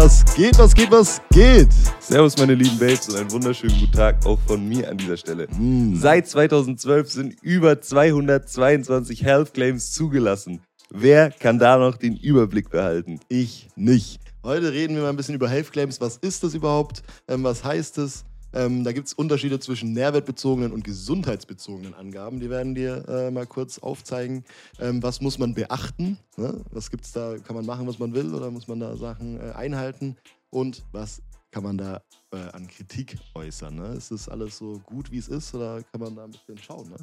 Was geht, was geht, was geht? Servus, meine lieben Babes und einen wunderschönen guten Tag auch von mir an dieser Stelle. Mm. Seit 2012 sind über 222 Health Claims zugelassen. Wer kann da noch den Überblick behalten? Ich nicht. Heute reden wir mal ein bisschen über Health Claims. Was ist das überhaupt? Ähm, was heißt es? Ähm, da gibt es Unterschiede zwischen nährwertbezogenen und gesundheitsbezogenen Angaben. Die werden dir äh, mal kurz aufzeigen. Ähm, was muss man beachten? Ne? Was gibt's da? Kann man machen, was man will oder muss man da Sachen äh, einhalten? Und was kann man da äh, an Kritik äußern? Ne? Ist das alles so gut, wie es ist oder kann man da ein bisschen schauen? Ne?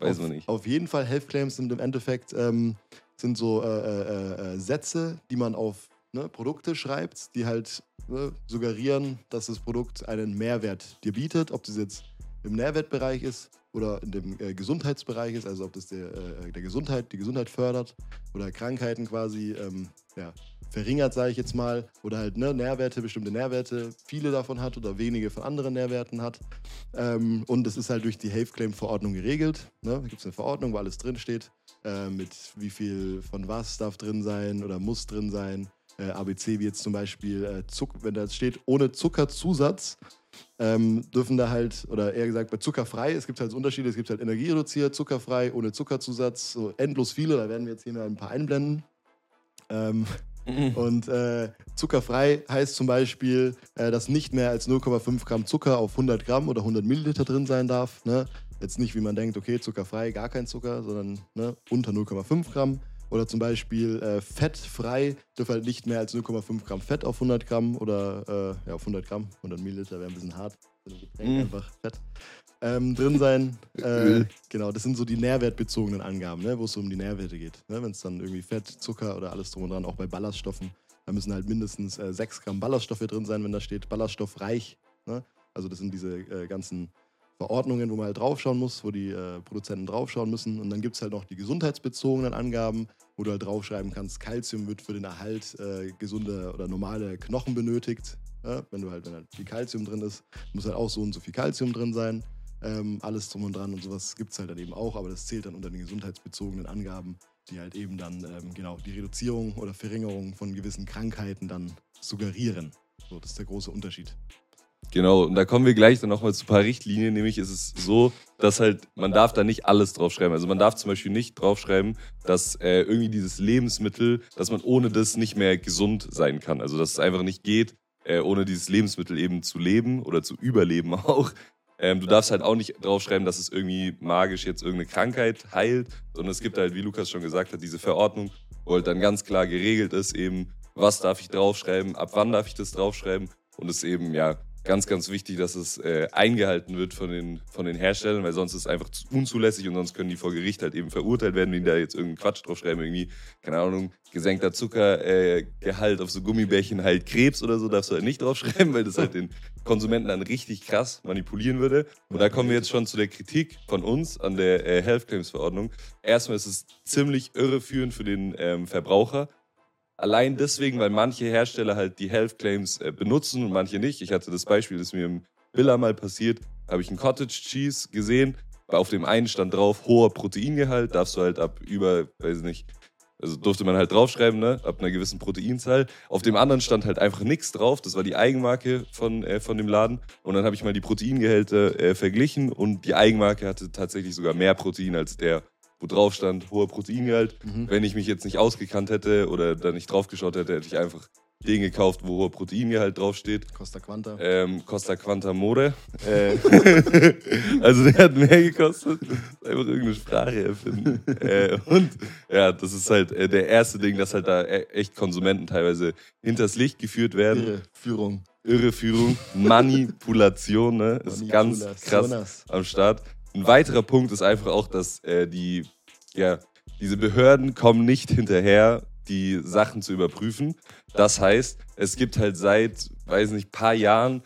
Weiß auf, man nicht. Auf jeden Fall, Health Claims sind im Endeffekt ähm, sind so äh, äh, äh, Sätze, die man auf ne, Produkte schreibt, die halt ne, suggerieren, dass das Produkt einen Mehrwert dir bietet, ob das jetzt im Nährwertbereich ist oder in dem äh, Gesundheitsbereich ist, also ob das der, äh, der Gesundheit, die Gesundheit fördert oder Krankheiten quasi ähm, ja, verringert, sage ich jetzt mal, oder halt ne, Nährwerte, bestimmte Nährwerte, viele davon hat oder wenige von anderen Nährwerten hat. Ähm, und das ist halt durch die Health Claim Verordnung geregelt. Ne? Da gibt es eine Verordnung, wo alles drinsteht, äh, mit wie viel von was darf drin sein oder muss drin sein. Äh, ABC, wie jetzt zum Beispiel, äh, Zuck, wenn da steht, ohne Zuckerzusatz, ähm, dürfen da halt, oder eher gesagt bei zuckerfrei, es gibt halt Unterschiede, es gibt halt energiereduziert, zuckerfrei, ohne Zuckerzusatz, so endlos viele, da werden wir jetzt hier mal ein paar einblenden. Ähm, und äh, zuckerfrei heißt zum Beispiel, äh, dass nicht mehr als 0,5 Gramm Zucker auf 100 Gramm oder 100 Milliliter drin sein darf. Ne? Jetzt nicht, wie man denkt, okay, zuckerfrei, gar kein Zucker, sondern ne, unter 0,5 Gramm. Oder zum Beispiel äh, fettfrei dürfen halt nicht mehr als 0,5 Gramm Fett auf 100 Gramm oder äh, ja, auf 100 Gramm, 100 Milliliter wäre ein bisschen hart. Mm. einfach Fett. Ähm, drin sein. Äh, genau, das sind so die nährwertbezogenen Angaben, ne, wo es so um die Nährwerte geht. Ne? Wenn es dann irgendwie Fett, Zucker oder alles drum und dran, auch bei Ballaststoffen, da müssen halt mindestens äh, 6 Gramm Ballaststoffe drin sein, wenn da steht ballaststoffreich. Ne? Also das sind diese äh, ganzen Verordnungen, wo man halt draufschauen muss, wo die äh, Produzenten draufschauen müssen. Und dann gibt es halt noch die gesundheitsbezogenen Angaben, wo du halt draufschreiben kannst, Kalzium wird für den Erhalt äh, gesunder oder normale Knochen benötigt. Ja? Wenn du halt, wenn halt viel Kalzium drin ist, muss halt auch so und so viel Kalzium drin sein. Ähm, alles drum und dran und sowas gibt es halt dann eben auch, aber das zählt dann unter den gesundheitsbezogenen Angaben, die halt eben dann ähm, genau die Reduzierung oder Verringerung von gewissen Krankheiten dann suggerieren. So, das ist der große Unterschied. Genau, und da kommen wir gleich dann nochmal zu ein paar Richtlinien. Nämlich ist es so, dass halt, man darf da nicht alles draufschreiben. Also man darf zum Beispiel nicht draufschreiben, dass äh, irgendwie dieses Lebensmittel, dass man ohne das nicht mehr gesund sein kann. Also dass es einfach nicht geht, äh, ohne dieses Lebensmittel eben zu leben oder zu überleben auch. Ähm, du darfst halt auch nicht draufschreiben, dass es irgendwie magisch jetzt irgendeine Krankheit heilt, sondern es gibt halt, wie Lukas schon gesagt hat, diese Verordnung, wo halt dann ganz klar geregelt ist, eben, was darf ich draufschreiben, ab wann darf ich das draufschreiben. Und es eben, ja, ganz, ganz wichtig, dass es äh, eingehalten wird von den, von den Herstellern, weil sonst ist es einfach zu- unzulässig und sonst können die vor Gericht halt eben verurteilt werden, wenn die da jetzt irgendeinen Quatsch draufschreiben, irgendwie, keine Ahnung, gesenkter Zuckergehalt äh, auf so Gummibärchen halt Krebs oder so, darfst du halt nicht draufschreiben, weil das halt den Konsumenten dann richtig krass manipulieren würde. Und da kommen wir jetzt schon zu der Kritik von uns an der äh, Health Claims Verordnung. Erstmal ist es ziemlich irreführend für den ähm, Verbraucher, Allein deswegen, weil manche Hersteller halt die Health Claims äh, benutzen und manche nicht. Ich hatte das Beispiel, das mir im Billa mal passiert, habe ich einen Cottage Cheese gesehen. Auf dem einen stand drauf, hoher Proteingehalt, darfst du halt ab über, weiß nicht, also durfte man halt draufschreiben, ne, ab einer gewissen Proteinzahl. Auf dem anderen stand halt einfach nichts drauf, das war die Eigenmarke von, äh, von dem Laden. Und dann habe ich mal die Proteingehälter äh, verglichen und die Eigenmarke hatte tatsächlich sogar mehr Protein als der, wo drauf stand, hoher Proteingehalt. Mhm. Wenn ich mich jetzt nicht ausgekannt hätte oder da nicht drauf geschaut hätte, hätte ich einfach den gekauft, wo hoher Proteingehalt draufsteht. Costa Quanta. Ähm, Costa Quanta More. Äh, also der hat mehr gekostet. Einfach irgendeine Sprache erfinden. äh, und ja, das ist halt äh, der erste Ding, dass halt da e- echt Konsumenten teilweise hinters Licht geführt werden. Irre Führung. Irreführung, Manipulation, ne? Ist ganz krass am Start. Ein weiterer Punkt ist einfach auch, dass äh, die, ja, diese Behörden kommen nicht hinterher, die Sachen zu überprüfen. Das heißt, es gibt halt seit, weiß nicht, paar Jahren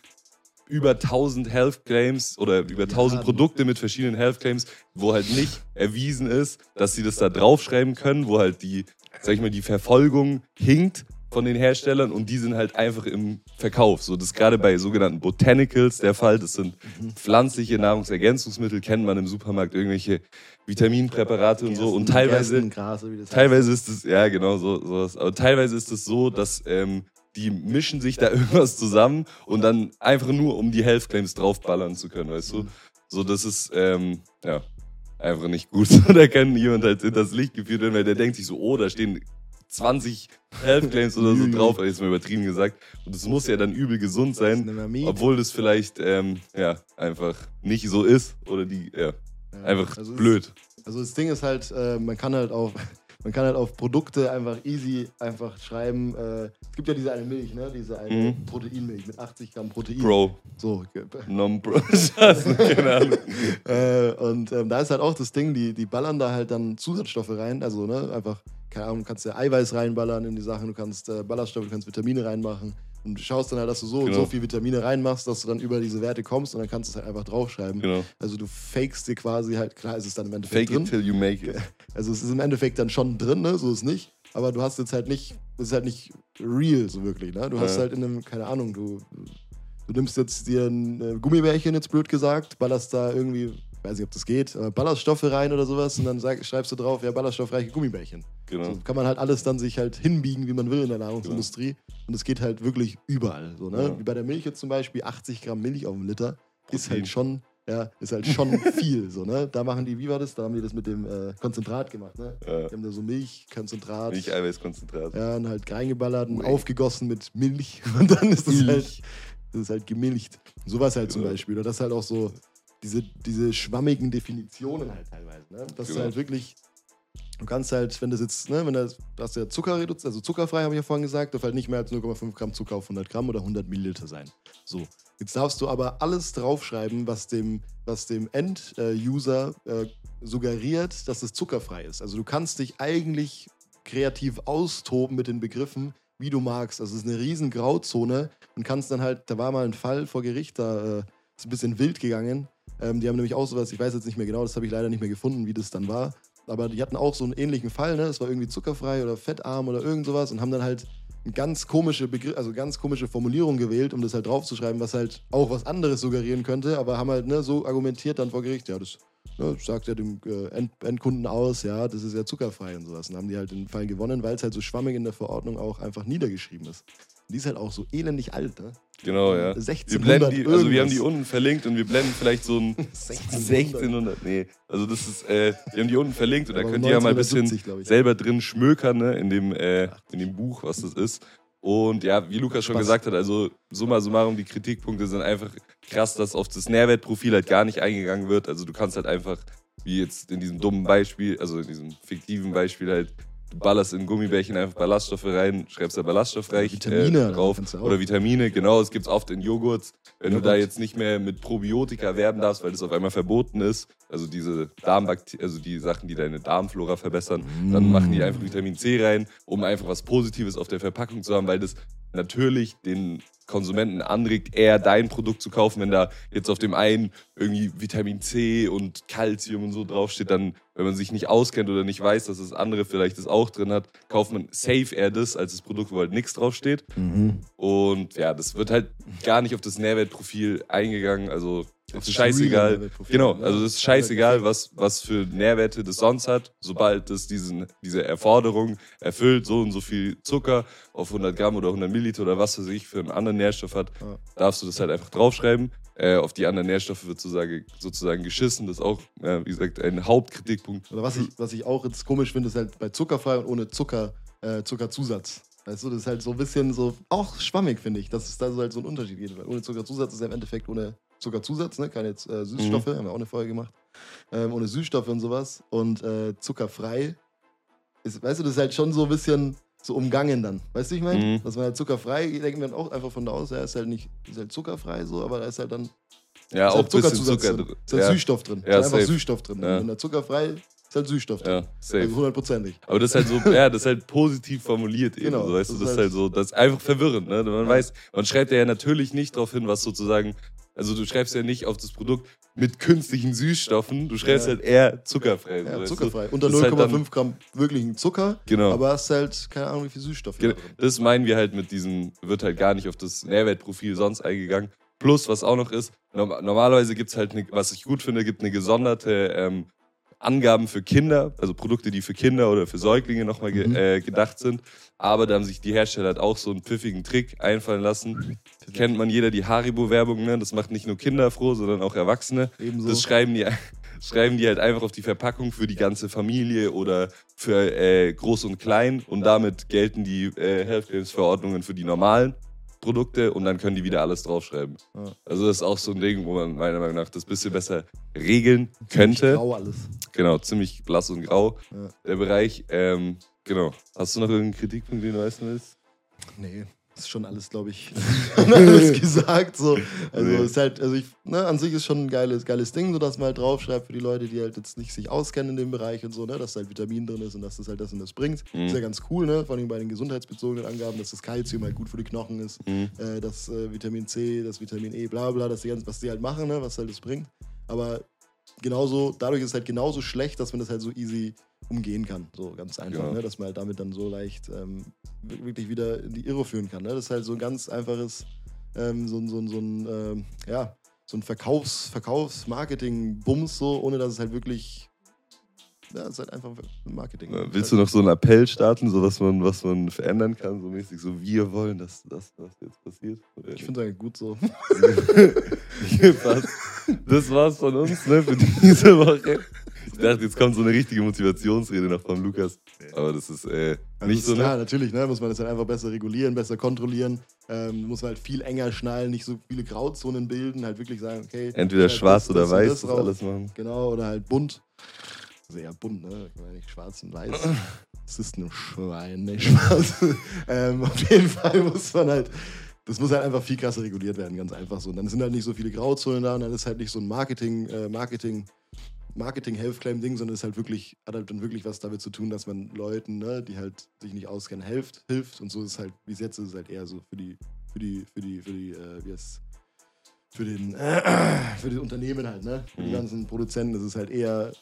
über 1000 Health Claims oder über 1000 Ja. Produkte mit verschiedenen Health Claims, wo halt nicht erwiesen ist, dass sie das da draufschreiben können, wo halt die, sag ich mal, die Verfolgung hinkt von den Herstellern und die sind halt einfach im Verkauf. So, das ist gerade bei sogenannten Botanicals der Fall. Das sind pflanzliche Nahrungsergänzungsmittel, kennt man im Supermarkt, irgendwelche Vitaminpräparate und so. Und teilweise, das teilweise ist es, ja genau, so, sowas. Aber teilweise ist es so, dass ähm, die mischen sich da irgendwas zusammen und dann einfach nur, um die Health Claims draufballern zu können, weißt du? So, das ist, ähm, ja, einfach nicht gut. da kann jemand halt hinters Licht geführt werden, weil der denkt sich so, oh, da stehen 20 Health Claims oder so drauf, jetzt mal übertrieben gesagt. Und das muss ja dann übel gesund sein, obwohl das vielleicht, ähm, ja, einfach nicht so ist oder die, ja, einfach also blöd. Es, also das Ding ist halt, äh, man kann halt auch man kann halt auf Produkte einfach easy einfach schreiben. Äh, es gibt ja diese eine Milch, ne? Diese eine Mhm. Proteinmilch mit 80 Gramm Protein. Bro, So. ge- non-bro. Keine Ahnung. äh, und ähm, da ist halt auch das Ding, die, die ballern da halt dann Zusatzstoffe rein. Also, ne, einfach, keine Ahnung, du kannst ja Eiweiß reinballern in die Sachen, du kannst äh, Ballaststoffe, du kannst Vitamine reinmachen. Und du schaust dann halt, dass du so und Genau. so viel Vitamine reinmachst, dass du dann über diese Werte kommst und dann kannst du es halt einfach draufschreiben. Genau. Also du fakest dir quasi halt, klar ist es dann im Endeffekt Fake drin. it till you make it. Also es ist im Endeffekt dann schon drin, ne? So ist nicht. Aber du hast jetzt halt nicht, es ist halt nicht real so wirklich, ne? Du hast Ja. halt in einem, keine Ahnung, du, du nimmst jetzt dir ein äh, Gummibärchen, jetzt blöd gesagt, ballerst da irgendwie, weiß nicht, ob das geht, aber Ballaststoffe rein oder sowas und dann sag, schreibst du drauf, ja, ballaststoffreiche Gummibärchen. Genau. So kann man halt alles dann sich halt hinbiegen, wie man will in der Nahrungsindustrie. Und es geht halt wirklich überall. So, ne? Ja. Wie bei der Milch jetzt zum Beispiel, 80 Gramm Milch auf dem Liter ist Protein. halt schon, ja, ist halt schon viel. So, ne? Da machen die, wie war das? Da haben die das mit dem äh, Konzentrat gemacht. Ne? Ja. Die haben da so Milchkonzentrat. Nicht Eiweißkonzentrat. Ja, und halt reingeballert und Whey. aufgegossen mit Milch. Und dann ist das Milch. halt, das ist halt gemilcht. Und sowas halt zum Genau. Beispiel. Oder das halt auch so, diese, diese schwammigen Definitionen halt teilweise. Ne? Das ist Genau. halt wirklich, du kannst halt, wenn das jetzt, ne, wenn das, du hast ja Zucker reduziert, also zuckerfrei, habe ich ja vorhin gesagt, darf halt nicht mehr als 0,5 Gramm Zucker auf 100 Gramm oder 100 Milliliter sein. So. Jetzt darfst du aber alles draufschreiben, was dem, was dem End-User äh, suggeriert, dass es zuckerfrei ist. Also du kannst dich eigentlich kreativ austoben mit den Begriffen, wie du magst. Also es ist eine riesen Grauzone und kannst dann halt, da war mal ein Fall vor Gericht, da äh, ist ein bisschen wild gegangen. Ähm, die haben nämlich auch sowas, ich weiß jetzt nicht mehr genau, das habe ich leider nicht mehr gefunden, wie das dann war. Aber die hatten auch so einen ähnlichen Fall, ne? Es war irgendwie zuckerfrei oder fettarm oder irgend sowas und haben dann halt ganz komische Begriff, also ganz komische Formulierung gewählt, um das halt draufzuschreiben, was halt auch was anderes suggerieren könnte, aber haben halt ne, so argumentiert dann vor Gericht, ja, das ne, sagt ja dem äh, End Endkunden aus, ja, das ist ja zuckerfrei und sowas. Und haben die halt den Fall gewonnen, weil es halt so schwammig in der Verordnung auch einfach niedergeschrieben ist. Und die ist halt auch so elendig alt, ne? Genau, ja. 1600 Wir blenden die, also wir haben die unten verlinkt und wir blenden vielleicht so ein 1600. Nee, also das ist, äh, wir haben die unten verlinkt und da Aber könnt ihr ja mal ein bisschen 1970, glaub ich. selber drin schmökern, ne, in dem, äh, in dem Buch, was das ist. Und ja, wie Lukas schon Spaß. gesagt hat, also summa summarum, die Kritikpunkte sind einfach krass, dass auf das Nährwertprofil halt gar nicht eingegangen wird. Also du kannst halt einfach, wie jetzt in diesem dummen Beispiel, also in diesem fiktiven Beispiel halt, ballerst in Gummibärchen einfach Ballaststoffe rein, schreibst da ballaststoffreich Vitamine äh, drauf. du. Oder Vitamine, genau, es gibt oft in Joghurt. Wenn du Joghurt. da jetzt nicht mehr mit Probiotika werben darfst, weil das auf einmal verboten ist, also diese Darmbakterien, also die Sachen, die deine Darmflora verbessern, dann machen die einfach Vitamin C rein, um einfach was Positives auf der Verpackung zu haben, weil das natürlich den Konsumenten anregt, eher dein Produkt zu kaufen, wenn da jetzt auf dem einen irgendwie Vitamin C und Calcium und so draufsteht, dann, wenn man sich nicht auskennt oder nicht weiß, dass das andere vielleicht das auch drin hat, kauft man safe eher das als das Produkt, wo halt nichts draufsteht. Mhm. Und ja, das wird halt gar nicht auf das Nährwertprofil eingegangen. Also ist das scheißegal. Genau, ne? also es ist scheißegal, was, was für Nährwerte das sonst hat. Sobald es diesen, diese Erforderung erfüllt, so und so viel Zucker auf 100 Gramm oder 100 Milliliter oder was weiß ich für einen anderen Nährstoff hat, darfst du das halt einfach draufschreiben. Äh, auf die anderen Nährstoffe wird sozusagen, sozusagen geschissen. Das ist auch, ja, wie gesagt, ein Hauptkritikpunkt. Oder was ich, was ich auch jetzt komisch finde, ist halt bei zuckerfrei und ohne Zucker, äh, Zuckerzusatz. Weißt du, das ist halt so ein bisschen so, auch schwammig, finde ich, dass es da so halt so einen Unterschied gibt. Weil ohne Zuckerzusatz ist ja im Endeffekt ohne Zuckerzusatz, ne? keine äh, Süßstoffe, haben wir auch eine Folge gemacht. Ähm, ohne Süßstoffe und sowas. Und äh, zuckerfrei ist, weißt du, das ist halt schon so ein bisschen so umgangen dann. Weißt du, ich meine? Mhm. Dass man halt zuckerfrei, denken wir dann auch einfach von da aus, ja, ist halt nicht, ist halt zuckerfrei so, aber da ist halt dann Ja, auch halt Zuckerzusatz Zucker drin. Ist halt Ja, Süßstoff drin. Ja, ist einfach safe. Süßstoff drin. Ja. Wenn da zuckerfrei ist halt Süßstoff drin. ja, safe. Also hundertprozentig. Aber das ist halt so, ja, das ist halt positiv formuliert eben. Genau, so, weißt das du, das ist halt- halt so, das ist einfach verwirrend, ne? Man weiß, man schreibt ja natürlich nicht darauf hin, was sozusagen, also du schreibst ja nicht auf das Produkt mit künstlichen Süßstoffen, du schreibst Ja. halt eher zuckerfrei. Ja, zuckerfrei. Du? Unter Das ist halt 0,5 dann- Gramm wirklichen Zucker, Genau. aber hast halt keine Ahnung, wie viel Süßstoff Ge- da drin. Das meinen wir halt mit diesem, wird halt gar nicht auf das Nährwertprofil sonst eingegangen. Plus, was auch noch ist, norm- normalerweise gibt es halt, eine, was ich gut finde, gibt eine gesonderte ähm, Angaben für Kinder, also Produkte, die für Kinder oder für Säuglinge nochmal ge Mhm. äh, gedacht sind. Aber da haben sich die Hersteller halt auch so einen pfiffigen Trick einfallen lassen. Kennt man jeder die Haribo-Werbung, ne? Das macht nicht nur Kinder froh, sondern auch Erwachsene. Ebenso. Das schreiben die, schreiben die halt einfach auf die Verpackung für die ganze Familie oder für äh, Groß und Klein. Und damit gelten die äh, Health Claims Verordnungen für die normalen Produkte und dann können die wieder alles draufschreiben. Ja. Also das ist auch so ein Ding, wo man meiner Meinung nach das bisschen besser regeln könnte. Grau alles. Genau, ziemlich blass und grau, Ja. der Bereich. Ähm, genau. Hast du noch irgendeinen Kritikpunkt, den du weißen willst? Nee, ist schon alles, glaube ich, alles gesagt. So. Also Nee. ist halt, also ich, ne, an sich ist schon ein geiles, geiles Ding, so dass man halt draufschreibt für die Leute, die halt jetzt nicht sich auskennen in dem Bereich und so, ne, dass da halt Vitamin drin ist und dass das halt das und das bringt. Mhm. Ist ja ganz cool, ne? Vor allem bei den gesundheitsbezogenen Angaben, dass das Kalzium halt gut für die Knochen ist, Mhm. äh, das äh, Vitamin C, das Vitamin E, bla bla, das die ganzen, was die halt machen, ne, was halt das bringt. Aber genauso, dadurch ist es halt genauso schlecht, dass man das halt so easy umgehen kann. So ganz einfach, Ja. ne? dass man halt damit dann so leicht ähm, wi- wirklich wieder in die Irre führen kann. Ne? Das ist halt so ein ganz einfaches, ähm, so, ein- so, so ein, ähm, ja, so ein Verkaufs-, Verkaufs-Marketing-Bums, so, ohne dass es halt wirklich, ja, es ist halt einfach Marketing. Äh, Willst du noch so einen Appell starten, so was man, was man verändern kann, so mäßig, so wir wollen, dass das, was jetzt passiert? Ich finde es eigentlich gut so. Das war's von uns, ne, für diese Woche. Ich dachte, jetzt kommt so eine richtige Motivationsrede noch von Lukas. Aber das ist äh, Also nicht ist so, klar, ne? natürlich, ne, muss man das halt einfach besser regulieren, besser kontrollieren. Ähm, muss man halt viel enger schnallen, nicht so viele Grauzonen bilden, halt wirklich sagen, okay. Entweder schneid schwarz das, oder das weiß, das alles machen. Genau, oder halt bunt. Eher bunt, ne? Ich meine nicht schwarz und weiß. Das ist ein Schwein, nicht schwarz. ähm, auf jeden Fall muss man halt, das muss halt einfach viel krasser reguliert werden, ganz einfach so. Und dann sind halt nicht so viele Grauzonen da und dann ist halt nicht so ein Marketing, äh, Marketing, Marketing-Health-Claim-Ding, sondern es ist halt wirklich, hat halt dann wirklich was damit zu tun, dass man Leuten, ne, die halt sich nicht auskennen, hilft, hilft. Und so ist es halt, wie es jetzt ist, es halt eher so für die, für die, für die, für die, äh, wie heißt für den, für die Unternehmen halt, ne? Für die Mhm. ganzen Produzenten ist es halt eher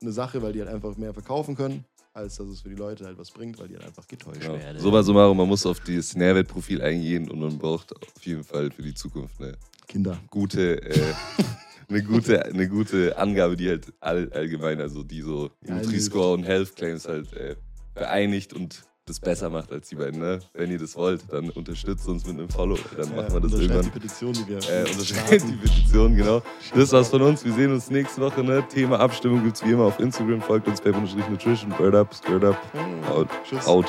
eine Sache, weil die halt einfach mehr verkaufen können, als dass es für die Leute halt was bringt, weil die halt einfach getäuscht Genau. werden. Summa summarum, man muss auf das Nährwertprofil eingehen und man braucht auf jeden Fall für die Zukunft eine Kinder. gute, äh, eine gute, eine gute Angabe, die halt all, allgemein, also die so Ja, Nutri-Score und Health Claims halt äh, vereinigt und das besser macht als die beiden. Ne? Wenn ihr das wollt, dann unterstützt uns mit einem Follow. Dann machen wir das unterschreibt irgendwann. die Petition, die wir Äh, unterschreibt die Petition, genau. Das war's von uns. Wir sehen uns nächste Woche. Ne? Thema Abstimmung gibt's wie immer auf Instagram. Folgt uns pep-nutrition. Bird up, skirt up. Out. Tschüss. Out.